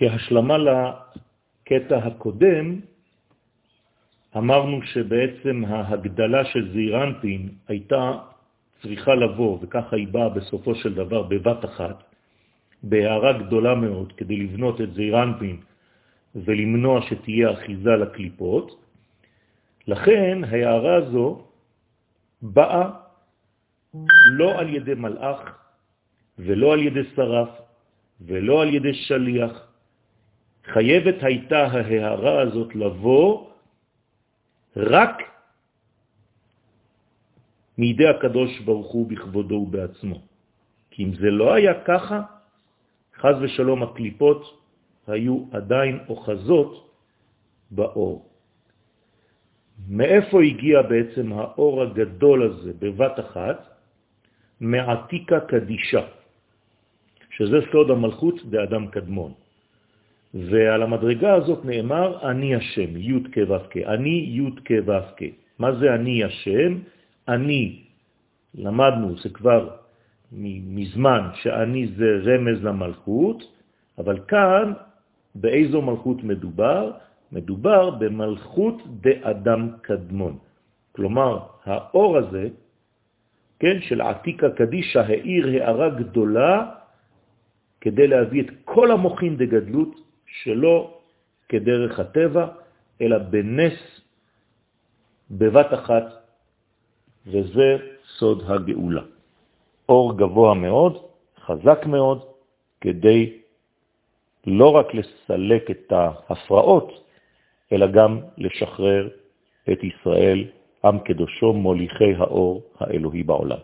כהשלמה לקטע הקודם, אמרנו שבעצם ההגדלה של זעירנטין הייתה צריכה לבוא, וככה היא באה בסופו של דבר בבת אחת, בהערה גדולה מאוד כדי לבנות את זעירנטין ולמנוע שתהיה אחיזה לקליפות. לכן ההערה הזו באה לא על ידי מלאך ולא על ידי שרף ולא על ידי שליח. חייבת הייתה ההערה הזאת לבוא רק מידי הקדוש ברוך הוא בכבודו ובעצמו. כי אם זה לא היה ככה, חז ושלום הקליפות היו עדיין אוחזות באור. מאיפה הגיע בעצם האור הגדול הזה בבת אחת? מעתיקה קדישה, שזה סוד המלכות באדם קדמון. ועל המדרגה הזאת נאמר אני השם, י' כ' כ', אני י' כ' כ'. מה זה אני השם? אני, למדנו, זה כבר מזמן שאני זה רמז למלכות, אבל כאן באיזו מלכות מדובר? מדובר במלכות דאדם קדמון. כלומר, האור הזה, כן, של עתיקה קדישה, העיר הערה גדולה כדי להביא את כל המוחין דגדלות שלא כדרך הטבע, אלא בנס בבת אחת, וזה סוד הגאולה. אור גבוה מאוד, חזק מאוד, כדי לא רק לסלק את ההפרעות, אלא גם לשחרר את ישראל, עם קדושו, מוליכי האור האלוהי בעולם.